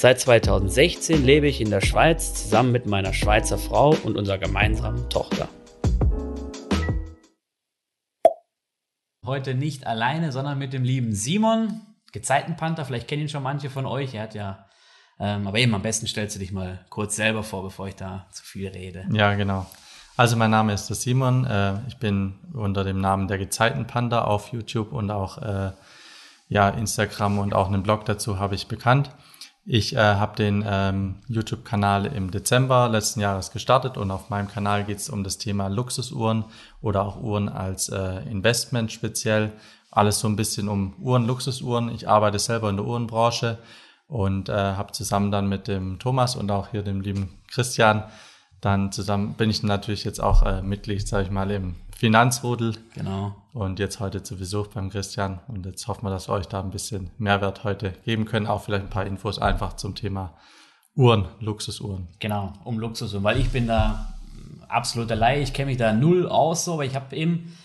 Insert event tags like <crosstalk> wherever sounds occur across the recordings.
Seit 2016 lebe ich in der Schweiz zusammen mit meiner Schweizer Frau und unserer gemeinsamen Tochter. Heute nicht alleine, sondern mit dem lieben Simon, Gezeitenpanther. Vielleicht kennen ihn schon manche von euch. Er hat ja, ähm, aber eben am besten stellst du dich mal kurz selber vor, bevor ich da zu viel rede. Ja, genau. Also mein Name ist der Simon. Äh, ich bin unter dem Namen der Gezeitenpanda auf YouTube und auch äh, ja, Instagram und auch einen Blog dazu habe ich bekannt. Ich äh, habe den ähm, YouTube-Kanal im Dezember letzten Jahres gestartet und auf meinem Kanal geht es um das Thema Luxusuhren oder auch Uhren als äh, Investment speziell. Alles so ein bisschen um Uhren, Luxusuhren. Ich arbeite selber in der Uhrenbranche und äh, habe zusammen dann mit dem Thomas und auch hier dem lieben Christian dann zusammen bin ich natürlich jetzt auch äh, Mitglied, sage ich mal, im Finanzrudel. Genau. Und jetzt heute zu Besuch beim Christian. Und jetzt hoffen wir, dass wir euch da ein bisschen Mehrwert heute geben können. Auch vielleicht ein paar Infos einfach zum Thema Uhren, Luxusuhren. Genau, um Luxusuhren. Weil ich bin da absoluter Laie. Ich kenne mich da null aus, so, aber ich habe eben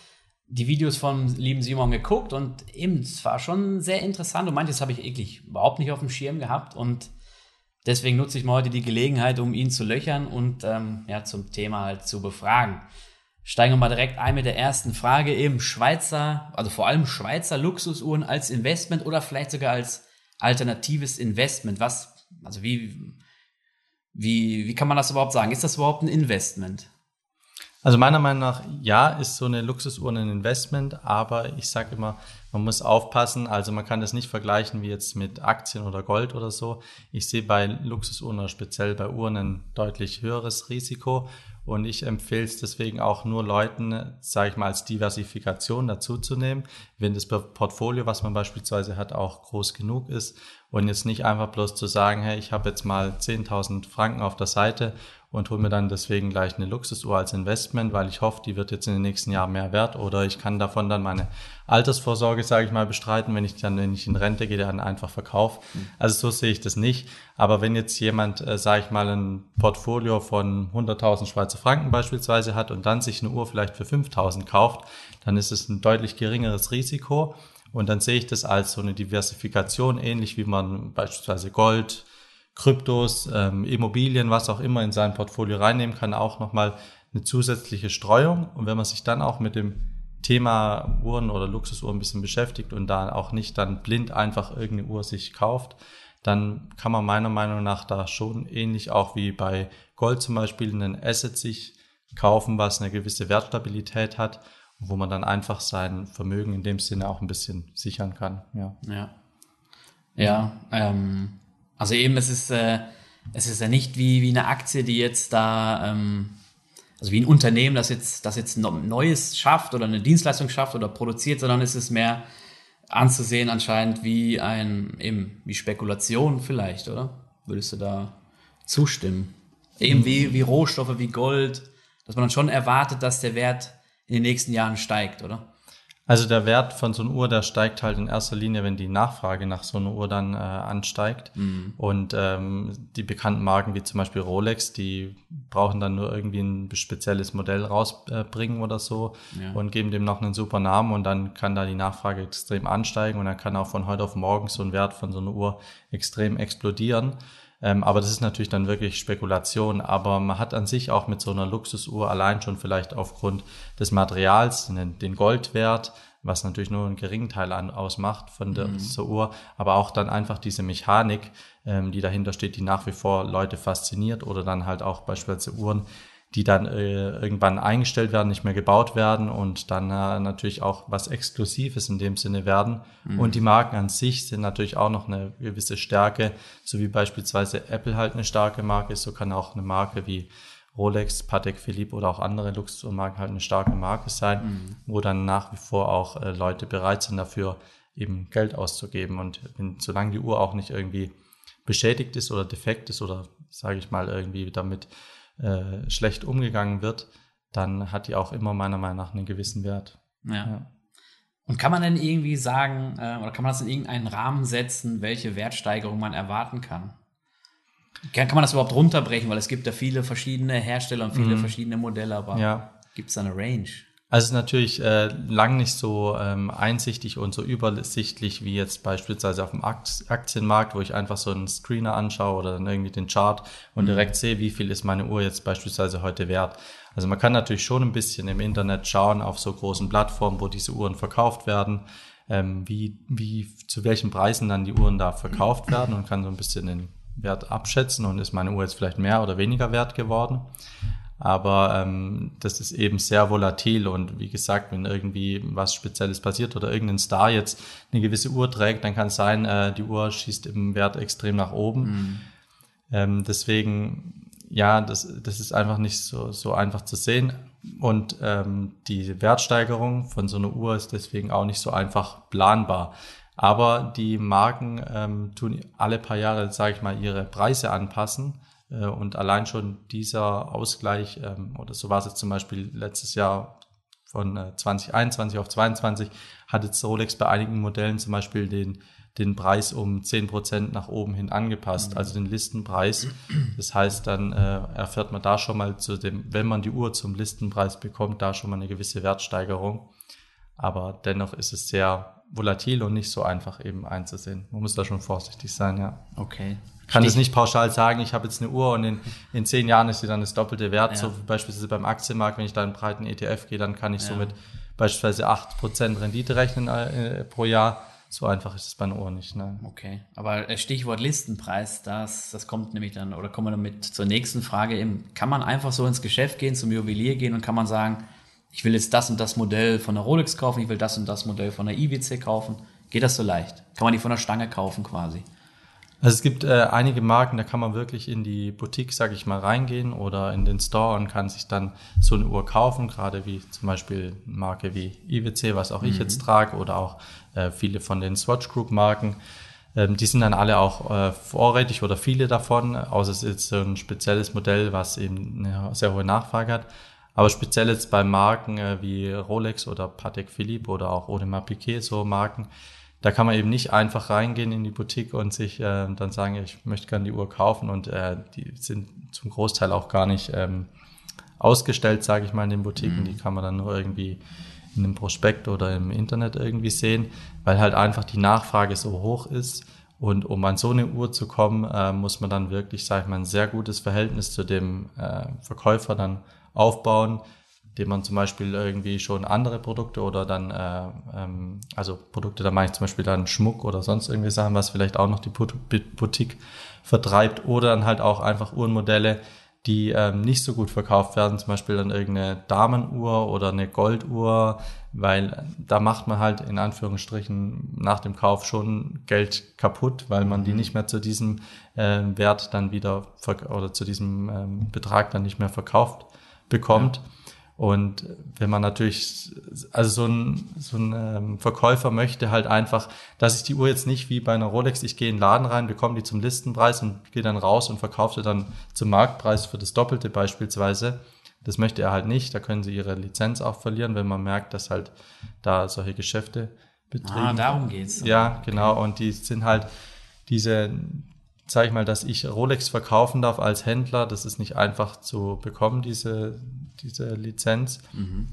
die Videos von lieben Simon geguckt und eben, es war schon sehr interessant. Und manches habe ich eklig überhaupt nicht auf dem Schirm gehabt. Und Deswegen nutze ich mal heute die Gelegenheit, um ihn zu löchern und ähm, ja, zum Thema halt zu befragen. Steigen wir mal direkt ein mit der ersten Frage eben Schweizer, also vor allem Schweizer Luxusuhren als Investment oder vielleicht sogar als alternatives Investment. Was, also wie, wie, wie kann man das überhaupt sagen? Ist das überhaupt ein Investment? Also meiner Meinung nach, ja, ist so eine Luxusuhr ein Investment, aber ich sage immer, man muss aufpassen. Also man kann das nicht vergleichen wie jetzt mit Aktien oder Gold oder so. Ich sehe bei Luxusuhren oder speziell bei Uhren ein deutlich höheres Risiko und ich empfehle es deswegen auch nur Leuten, sage ich mal, als Diversifikation dazuzunehmen, wenn das Portfolio, was man beispielsweise hat, auch groß genug ist und jetzt nicht einfach bloß zu sagen, hey, ich habe jetzt mal 10.000 Franken auf der Seite und hole mir dann deswegen gleich eine Luxusuhr als Investment, weil ich hoffe, die wird jetzt in den nächsten Jahren mehr wert oder ich kann davon dann meine Altersvorsorge, sage ich mal, bestreiten, wenn ich dann, wenn ich in Rente gehe, dann einfach verkaufe. Mhm. Also so sehe ich das nicht. Aber wenn jetzt jemand, äh, sage ich mal, ein Portfolio von 100.000 Schweizer Franken beispielsweise hat und dann sich eine Uhr vielleicht für 5.000 kauft, dann ist es ein deutlich geringeres Risiko. Und dann sehe ich das als so eine Diversifikation, ähnlich wie man beispielsweise Gold, Kryptos, ähm, Immobilien, was auch immer in sein Portfolio reinnehmen kann, auch nochmal eine zusätzliche Streuung. Und wenn man sich dann auch mit dem Thema Uhren oder Luxusuhren ein bisschen beschäftigt und da auch nicht dann blind einfach irgendeine Uhr sich kauft, dann kann man meiner Meinung nach da schon ähnlich auch wie bei Gold zum Beispiel einen Asset sich kaufen, was eine gewisse Wertstabilität hat, wo man dann einfach sein Vermögen in dem Sinne auch ein bisschen sichern kann. Ja. Ja. Ja. Ähm also eben, es ist, äh, es ist ja nicht wie, wie eine Aktie, die jetzt da, ähm, also wie ein Unternehmen, das jetzt, das jetzt Neues schafft oder eine Dienstleistung schafft oder produziert, sondern es ist mehr anzusehen anscheinend wie ein, eben, wie Spekulation vielleicht, oder? Würdest du da zustimmen? Eben wie, wie Rohstoffe, wie Gold, dass man dann schon erwartet, dass der Wert in den nächsten Jahren steigt, oder? Also der Wert von so einer Uhr, der steigt halt in erster Linie, wenn die Nachfrage nach so einer Uhr dann äh, ansteigt. Mhm. Und ähm, die bekannten Marken wie zum Beispiel Rolex, die brauchen dann nur irgendwie ein spezielles Modell rausbringen äh, oder so ja. und geben dem noch einen super Namen und dann kann da die Nachfrage extrem ansteigen und dann kann auch von heute auf morgen so ein Wert von so einer Uhr extrem explodieren. Ähm, aber das ist natürlich dann wirklich Spekulation. Aber man hat an sich auch mit so einer Luxusuhr allein schon vielleicht aufgrund des Materials den Goldwert, was natürlich nur einen geringen Teil an, ausmacht von der mhm. so Uhr, aber auch dann einfach diese Mechanik, ähm, die dahinter steht, die nach wie vor Leute fasziniert oder dann halt auch beispielsweise Uhren, die dann äh, irgendwann eingestellt werden, nicht mehr gebaut werden und dann äh, natürlich auch was Exklusives in dem Sinne werden. Mhm. Und die Marken an sich sind natürlich auch noch eine gewisse Stärke, so wie beispielsweise Apple halt eine starke Marke ist, so kann auch eine Marke wie Rolex, Patek Philippe oder auch andere Luxusmarken halt eine starke Marke sein, mhm. wo dann nach wie vor auch äh, Leute bereit sind dafür eben Geld auszugeben. Und wenn, solange die Uhr auch nicht irgendwie beschädigt ist oder defekt ist oder sage ich mal irgendwie damit äh, schlecht umgegangen wird, dann hat die auch immer meiner Meinung nach einen gewissen Wert. Ja. ja. Und kann man denn irgendwie sagen, äh, oder kann man das in irgendeinen Rahmen setzen, welche Wertsteigerung man erwarten kann? Kann, kann man das überhaupt runterbrechen? Weil es gibt ja viele verschiedene Hersteller und viele mhm. verschiedene Modelle, aber ja. gibt es da eine Range? Also es ist natürlich äh, lang nicht so ähm, einsichtig und so übersichtlich wie jetzt beispielsweise auf dem Aktienmarkt, wo ich einfach so einen Screener anschaue oder dann irgendwie den Chart und mhm. direkt sehe, wie viel ist meine Uhr jetzt beispielsweise heute wert. Also man kann natürlich schon ein bisschen im Internet schauen auf so großen Plattformen, wo diese Uhren verkauft werden, ähm, wie, wie zu welchen Preisen dann die Uhren da verkauft werden und kann so ein bisschen den Wert abschätzen und ist meine Uhr jetzt vielleicht mehr oder weniger wert geworden. Aber ähm, das ist eben sehr volatil und wie gesagt, wenn irgendwie was Spezielles passiert oder irgendein Star jetzt eine gewisse Uhr trägt, dann kann es sein, äh, die Uhr schießt im Wert extrem nach oben. Mhm. Ähm, deswegen, ja, das, das ist einfach nicht so, so einfach zu sehen. Und ähm, die Wertsteigerung von so einer Uhr ist deswegen auch nicht so einfach planbar. Aber die Marken ähm, tun alle paar Jahre, sage ich mal, ihre Preise anpassen. Äh, und allein schon dieser Ausgleich, ähm, oder so war es jetzt zum Beispiel letztes Jahr von 2021 äh, auf 2022, hat jetzt Rolex bei einigen Modellen zum Beispiel den, den Preis um 10% nach oben hin angepasst, mhm. also den Listenpreis. Das heißt, dann äh, erfährt man da schon mal zu dem, wenn man die Uhr zum Listenpreis bekommt, da schon mal eine gewisse Wertsteigerung. Aber dennoch ist es sehr volatil und nicht so einfach eben einzusehen. Man muss da schon vorsichtig sein, ja. Okay kann es nicht pauschal sagen, ich habe jetzt eine Uhr und in, in zehn Jahren ist sie dann das doppelte Wert. Ja. So beispielsweise beim Aktienmarkt, wenn ich da einen breiten ETF gehe, dann kann ich ja. so mit beispielsweise 8% Rendite rechnen äh, pro Jahr. So einfach ist es bei einer Uhr nicht. Ne? Okay, aber äh, Stichwort Listenpreis, das, das kommt nämlich dann, oder kommen wir damit zur nächsten Frage eben. Kann man einfach so ins Geschäft gehen, zum Juwelier gehen und kann man sagen, ich will jetzt das und das Modell von der Rolex kaufen, ich will das und das Modell von der IWC kaufen. Geht das so leicht? Kann man die von der Stange kaufen quasi? Also es gibt äh, einige Marken, da kann man wirklich in die Boutique, sage ich mal, reingehen oder in den Store und kann sich dann so eine Uhr kaufen, gerade wie zum Beispiel Marke wie IWC, was auch mhm. ich jetzt trage, oder auch äh, viele von den Swatch Group Marken. Ähm, die sind dann alle auch äh, vorrätig oder viele davon, außer es ist so ein spezielles Modell, was eben eine sehr hohe Nachfrage hat. Aber speziell jetzt bei Marken äh, wie Rolex oder Patek Philippe oder auch Audemars Piquet, so Marken, da kann man eben nicht einfach reingehen in die Boutique und sich äh, dann sagen, ich möchte gerne die Uhr kaufen und äh, die sind zum Großteil auch gar nicht ähm, ausgestellt, sage ich mal, in den Boutiquen. Mhm. Die kann man dann nur irgendwie in einem Prospekt oder im Internet irgendwie sehen, weil halt einfach die Nachfrage so hoch ist. Und um an so eine Uhr zu kommen, äh, muss man dann wirklich, sage ich mal, ein sehr gutes Verhältnis zu dem äh, Verkäufer dann aufbauen, dem man zum Beispiel irgendwie schon andere Produkte oder dann, äh, ähm, also Produkte, da meine ich zum Beispiel dann Schmuck oder sonst irgendwie Sachen, was vielleicht auch noch die Boutique vertreibt oder dann halt auch einfach Uhrenmodelle, die ähm, nicht so gut verkauft werden, zum Beispiel dann irgendeine Damenuhr oder eine Golduhr, weil da macht man halt in Anführungsstrichen nach dem Kauf schon Geld kaputt, weil man die mhm. nicht mehr zu diesem äh, Wert dann wieder oder zu diesem ähm, Betrag dann nicht mehr verkauft bekommt. Ja. Und wenn man natürlich, also so ein, so ein ähm, Verkäufer möchte halt einfach, dass ich die Uhr jetzt nicht wie bei einer Rolex, ich gehe in den Laden rein, bekomme die zum Listenpreis und gehe dann raus und verkaufe sie dann zum Marktpreis für das Doppelte beispielsweise. Das möchte er halt nicht. Da können sie ihre Lizenz auch verlieren, wenn man merkt, dass halt da solche Geschäfte betrieben. Ah, darum geht's. Ja, genau. Und die sind halt diese, sage ich mal, dass ich Rolex verkaufen darf als Händler, das ist nicht einfach zu bekommen, diese, diese Lizenz. Mhm.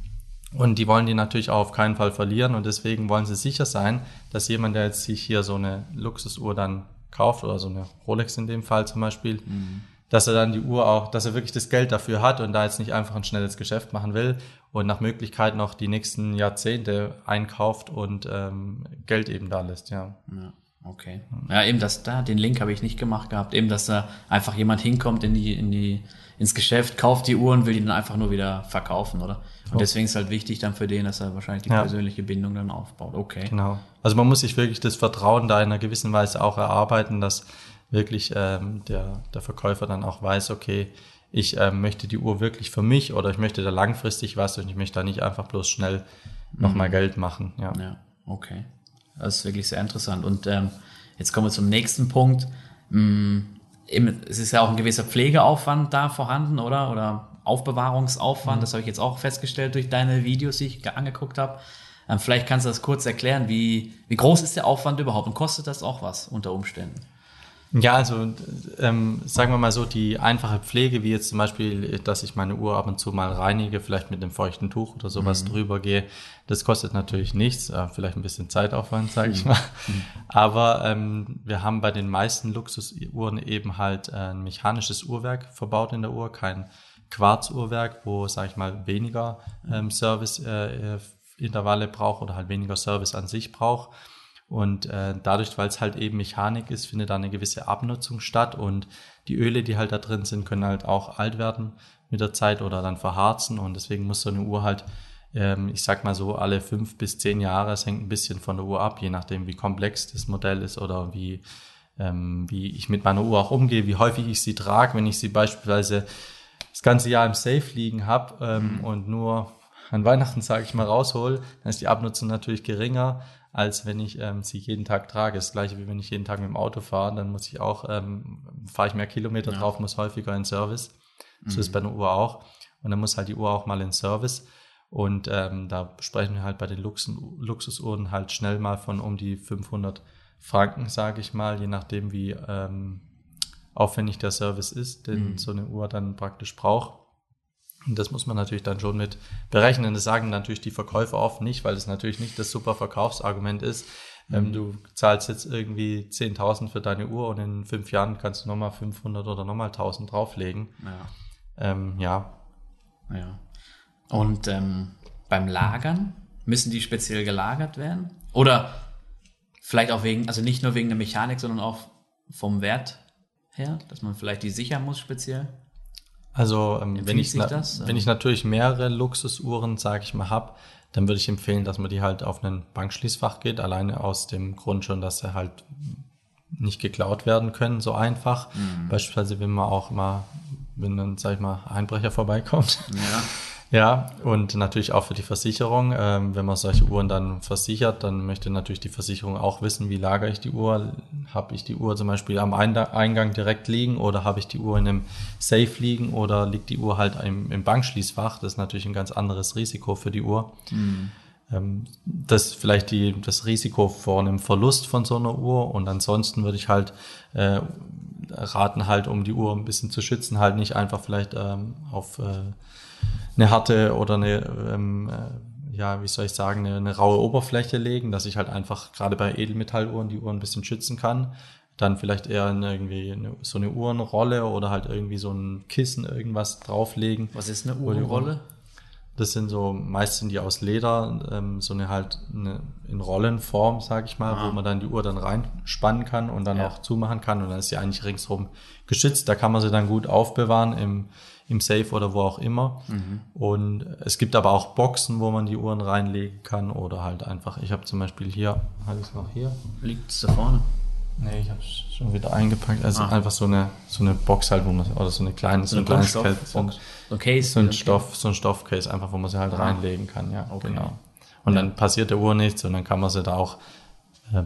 Und die wollen die natürlich auch auf keinen Fall verlieren und deswegen wollen sie sicher sein, dass jemand, der jetzt sich hier so eine Luxusuhr dann kauft oder so eine Rolex in dem Fall zum Beispiel, mhm. dass er dann die Uhr auch, dass er wirklich das Geld dafür hat und da jetzt nicht einfach ein schnelles Geschäft machen will und nach Möglichkeit noch die nächsten Jahrzehnte einkauft und ähm, Geld eben da lässt, ja. ja. Okay. Ja, eben das da, den Link habe ich nicht gemacht gehabt. Eben, dass da einfach jemand hinkommt in die, in die, ins Geschäft, kauft die Uhr und will die dann einfach nur wieder verkaufen, oder? Und oh. deswegen ist halt wichtig dann für den, dass er wahrscheinlich die ja. persönliche Bindung dann aufbaut. Okay. Genau. Also man muss sich wirklich das Vertrauen da in einer gewissen Weise auch erarbeiten, dass wirklich ähm, der, der Verkäufer dann auch weiß, okay, ich ähm, möchte die Uhr wirklich für mich oder ich möchte da langfristig was und ich möchte da nicht einfach bloß schnell nochmal mhm. Geld machen. Ja. ja, okay. Das ist wirklich sehr interessant. Und ähm, jetzt kommen wir zum nächsten Punkt. Hm, es ist ja auch ein gewisser Pflegeaufwand da vorhanden, oder? Oder Aufbewahrungsaufwand. Mhm. Das habe ich jetzt auch festgestellt durch deine Videos, die ich angeguckt habe. Ähm, vielleicht kannst du das kurz erklären. Wie, wie groß ist der Aufwand überhaupt und kostet das auch was unter Umständen? Ja, also ähm, sagen wir mal so, die einfache Pflege, wie jetzt zum Beispiel, dass ich meine Uhr ab und zu mal reinige, vielleicht mit einem feuchten Tuch oder sowas mhm. drüber gehe, das kostet natürlich nichts, äh, vielleicht ein bisschen Zeitaufwand, sage ich mhm. mal. Mhm. Aber ähm, wir haben bei den meisten Luxusuhren eben halt ein mechanisches Uhrwerk verbaut in der Uhr, kein Quarzuhrwerk, wo, sage ich mal, weniger ähm, Service-Intervalle äh, braucht oder halt weniger Service an sich braucht. Und äh, dadurch, weil es halt eben Mechanik ist, findet da eine gewisse Abnutzung statt und die Öle, die halt da drin sind, können halt auch alt werden mit der Zeit oder dann verharzen und deswegen muss so eine Uhr halt, ähm, ich sag mal so, alle fünf bis zehn Jahre, es hängt ein bisschen von der Uhr ab, je nachdem, wie komplex das Modell ist oder wie, ähm, wie ich mit meiner Uhr auch umgehe, wie häufig ich sie trage, wenn ich sie beispielsweise das ganze Jahr im Safe liegen habe ähm, mhm. und nur an Weihnachten, sage ich mal, raushol, dann ist die Abnutzung natürlich geringer als wenn ich ähm, sie jeden Tag trage. Das gleiche wie wenn ich jeden Tag mit dem Auto fahre, dann muss ich auch, ähm, fahre ich mehr Kilometer ja. drauf, muss häufiger in Service. So mhm. ist bei einer Uhr auch. Und dann muss halt die Uhr auch mal in Service. Und ähm, da sprechen wir halt bei den Luxen, Luxusuhren halt schnell mal von um die 500 Franken, sage ich mal, je nachdem wie ähm, aufwendig der Service ist, den mhm. so eine Uhr dann praktisch braucht. Und das muss man natürlich dann schon mit berechnen. Das sagen natürlich die Verkäufer oft nicht, weil es natürlich nicht das super Verkaufsargument ist. Ähm, mhm. du zahlst jetzt irgendwie 10.000 für deine Uhr und in fünf Jahren kannst du nochmal 500 oder nochmal 1.000 drauflegen. Ja. Ähm, ja. ja. Und ähm, beim Lagern, müssen die speziell gelagert werden? Oder vielleicht auch wegen, also nicht nur wegen der Mechanik, sondern auch vom Wert her, dass man vielleicht die sichern muss speziell? Also ähm, wenn, ich, das, wenn ich natürlich mehrere Luxusuhren, sage ich mal, habe, dann würde ich empfehlen, dass man die halt auf ein Bankschließfach geht, alleine aus dem Grund schon, dass sie halt nicht geklaut werden können, so einfach. Mhm. Beispielsweise, wenn man auch mal, wenn dann, sag ich mal, Einbrecher vorbeikommt. Ja. <laughs> Ja, und natürlich auch für die Versicherung. Ähm, wenn man solche Uhren dann versichert, dann möchte natürlich die Versicherung auch wissen, wie lagere ich die Uhr. Habe ich die Uhr zum Beispiel am Eingang direkt liegen oder habe ich die Uhr in einem Safe liegen oder liegt die Uhr halt im, im Bankschließfach? Das ist natürlich ein ganz anderes Risiko für die Uhr. Mhm. Ähm, das vielleicht die, das Risiko vor einem Verlust von so einer Uhr und ansonsten würde ich halt äh, raten, halt um die Uhr ein bisschen zu schützen, halt nicht einfach vielleicht ähm, auf äh, eine harte oder eine, ähm, äh, ja, wie soll ich sagen, eine, eine, raue Oberfläche legen, dass ich halt einfach gerade bei Edelmetalluhren die Uhren ein bisschen schützen kann. Dann vielleicht eher in irgendwie eine, so eine Uhrenrolle oder halt irgendwie so ein Kissen irgendwas drauflegen. Was ist eine Uhrenrolle? Das sind so meistens die aus Leder, ähm, so eine halt eine, in Rollenform, sag ich mal, ah. wo man dann die Uhr dann reinspannen kann und dann ja. auch zumachen kann und dann ist sie eigentlich ringsherum geschützt. Da kann man sie dann gut aufbewahren im im Safe oder wo auch immer. Mhm. Und es gibt aber auch Boxen, wo man die Uhren reinlegen kann oder halt einfach, ich habe zum Beispiel hier, habe ich es noch hier? Liegt es da vorne? Nee, ich habe es schon wieder eingepackt. Also ah. einfach so eine, so eine Box halt, wo man, oder so eine kleine, so, so ein kleines Case, so, so, Case, so ein Stoff, so ein Stoffcase, einfach, wo man sie halt ah. reinlegen kann, ja, okay. genau. Und ja. dann passiert der Uhr nichts und dann kann man sie da auch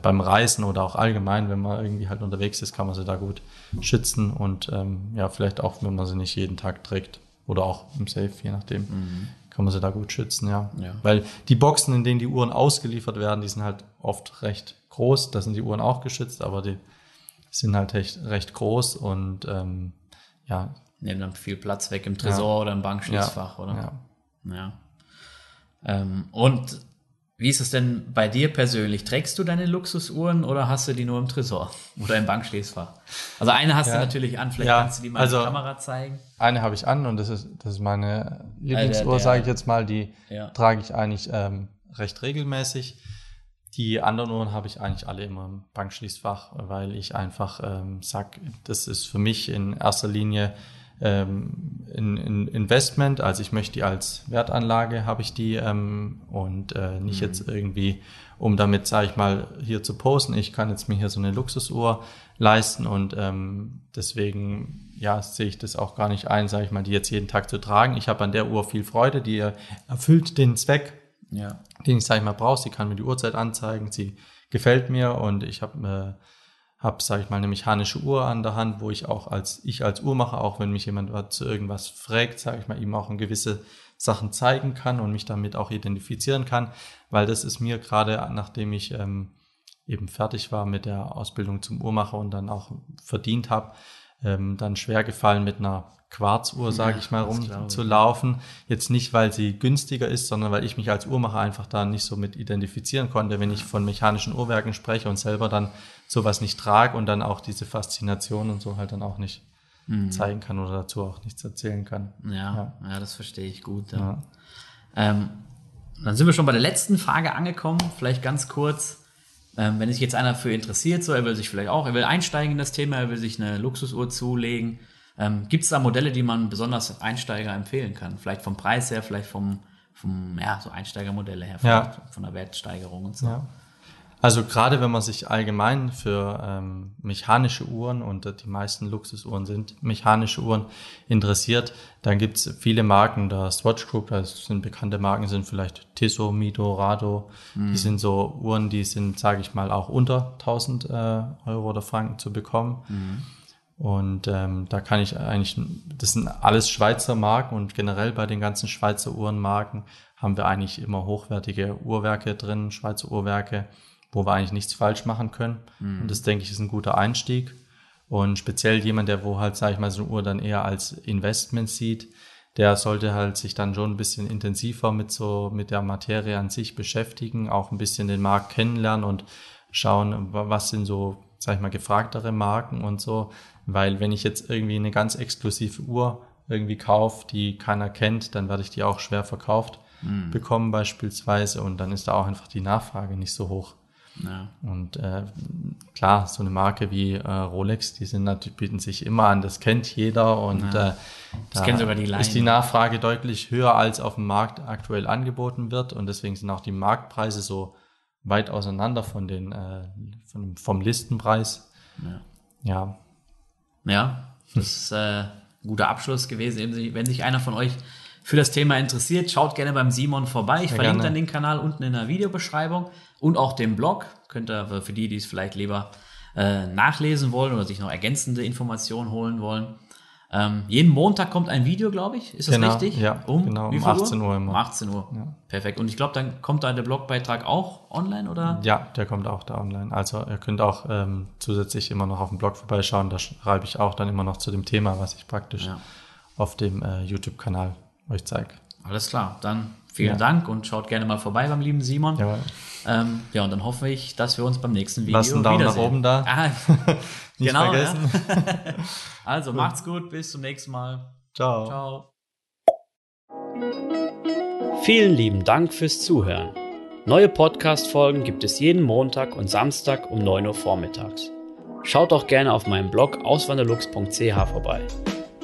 beim Reisen oder auch allgemein, wenn man irgendwie halt unterwegs ist, kann man sie da gut schützen und ähm, ja, vielleicht auch, wenn man sie nicht jeden Tag trägt oder auch im Safe, je nachdem, mhm. kann man sie da gut schützen, ja. ja. Weil die Boxen, in denen die Uhren ausgeliefert werden, die sind halt oft recht groß, da sind die Uhren auch geschützt, aber die sind halt recht, recht groß und ähm, ja. Nehmen dann viel Platz weg im Tresor ja. oder im Bankschließfach, ja. oder? Ja. ja. Ähm, und wie ist es denn bei dir persönlich? Trägst du deine Luxusuhren oder hast du die nur im Tresor oder im Bankschließfach? Also eine hast ja. du natürlich an, vielleicht ja, kannst du die mal also, in die Kamera zeigen. Eine habe ich an und das ist, das ist meine Lieblingsuhr, sage ich jetzt mal. Die ja. trage ich eigentlich ähm, recht regelmäßig. Die anderen Uhren habe ich eigentlich alle immer im Bankschließfach, weil ich einfach ähm, sag, das ist für mich in erster Linie ähm, in, in Investment, also ich möchte die als Wertanlage, habe ich die ähm, und äh, nicht mhm. jetzt irgendwie, um damit, sage ich mal, hier zu posten. Ich kann jetzt mir hier so eine Luxusuhr leisten und ähm, deswegen ja, sehe ich das auch gar nicht ein, sage ich mal, die jetzt jeden Tag zu tragen. Ich habe an der Uhr viel Freude, die erfüllt den Zweck, ja. den ich, sage ich mal, brauche. Sie kann mir die Uhrzeit anzeigen, sie gefällt mir und ich habe äh, habe, sage ich mal, eine mechanische Uhr an der Hand, wo ich auch als ich als Uhrmacher, auch wenn mich jemand zu irgendwas fragt, sage ich mal, ihm auch ein gewisse Sachen zeigen kann und mich damit auch identifizieren kann, weil das ist mir gerade, nachdem ich ähm, eben fertig war mit der Ausbildung zum Uhrmacher und dann auch verdient habe, ähm, dann schwer gefallen mit einer Quarzuhr, sage ich mal, rumzulaufen. Jetzt nicht, weil sie günstiger ist, sondern weil ich mich als Uhrmacher einfach da nicht so mit identifizieren konnte, wenn ich von mechanischen Uhrwerken spreche und selber dann sowas nicht trage und dann auch diese Faszination und so halt dann auch nicht mhm. zeigen kann oder dazu auch nichts erzählen kann. Ja, ja, ja das verstehe ich gut. Ja. ja. Ähm, dann sind wir schon bei der letzten Frage angekommen. Vielleicht ganz kurz. Ähm, wenn sich jetzt einer für interessiert, so er will sich vielleicht auch, er will einsteigen in das Thema, er will sich eine Luxusuhr zulegen. Ähm, Gibt es da Modelle, die man besonders Einsteiger empfehlen kann? Vielleicht vom Preis her, vielleicht vom, vom ja, so Einsteigermodelle her, ja. von der Wertsteigerung und so. Ja. Also gerade wenn man sich allgemein für ähm, mechanische Uhren und die meisten Luxusuhren sind mechanische Uhren interessiert, dann gibt's viele Marken, da Swatch Group, das sind bekannte Marken, sind vielleicht Tissot, Mido, Rado. Mhm. Die sind so Uhren, die sind, sage ich mal, auch unter 1000 äh, Euro oder Franken zu bekommen. Mhm. Und ähm, da kann ich eigentlich, das sind alles Schweizer Marken und generell bei den ganzen Schweizer Uhrenmarken haben wir eigentlich immer hochwertige Uhrwerke drin, Schweizer Uhrwerke wo wir eigentlich nichts falsch machen können. Mhm. Und das denke ich ist ein guter Einstieg. Und speziell jemand, der wo halt, sage ich mal, so eine Uhr dann eher als Investment sieht, der sollte halt sich dann schon ein bisschen intensiver mit so, mit der Materie an sich beschäftigen, auch ein bisschen den Markt kennenlernen und schauen, was sind so, sag ich mal, gefragtere Marken und so. Weil wenn ich jetzt irgendwie eine ganz exklusive Uhr irgendwie kaufe, die keiner kennt, dann werde ich die auch schwer verkauft mhm. bekommen beispielsweise und dann ist da auch einfach die Nachfrage nicht so hoch. Ja. Und äh, klar, so eine Marke wie äh, Rolex, die sind natürlich, bieten sich immer an, das kennt jeder und ja. äh, das da sogar die ist die Nachfrage deutlich höher, als auf dem Markt aktuell angeboten wird und deswegen sind auch die Marktpreise so weit auseinander von den äh, von, vom Listenpreis. Ja. Ja, ja das ist äh, ein guter Abschluss gewesen. Wenn sich einer von euch für das Thema interessiert, schaut gerne beim Simon vorbei. Ich ja, verlinke gerne. dann den Kanal unten in der Videobeschreibung und auch den Blog. Könnt ihr für die, die es vielleicht lieber äh, nachlesen wollen oder sich noch ergänzende Informationen holen wollen. Ähm, jeden Montag kommt ein Video, glaube ich. Ist das genau, richtig? Ja, um, genau, um 18 Uhr, Uhr immer. Um 18 Uhr. Ja. Perfekt. Und ich glaube, dann kommt da der Blogbeitrag auch online, oder? Ja, der kommt auch da online. Also ihr könnt auch ähm, zusätzlich immer noch auf dem Blog vorbeischauen. Da schreibe ich auch dann immer noch zu dem Thema, was ich praktisch ja. auf dem äh, YouTube-Kanal euch zeige. Alles klar, dann vielen ja. Dank und schaut gerne mal vorbei beim lieben Simon. Ja. Ähm, ja, und dann hoffe ich, dass wir uns beim nächsten Video Lasst einen Daumen wiedersehen. nach oben da. Ah, <laughs> <laughs> Nicht genau, vergessen. Ja. <laughs> also gut. macht's gut, bis zum nächsten Mal. Ciao. Ciao. Vielen lieben Dank fürs Zuhören. Neue Podcast-Folgen gibt es jeden Montag und Samstag um 9 Uhr vormittags. Schaut auch gerne auf meinem Blog auswanderlux.ch vorbei.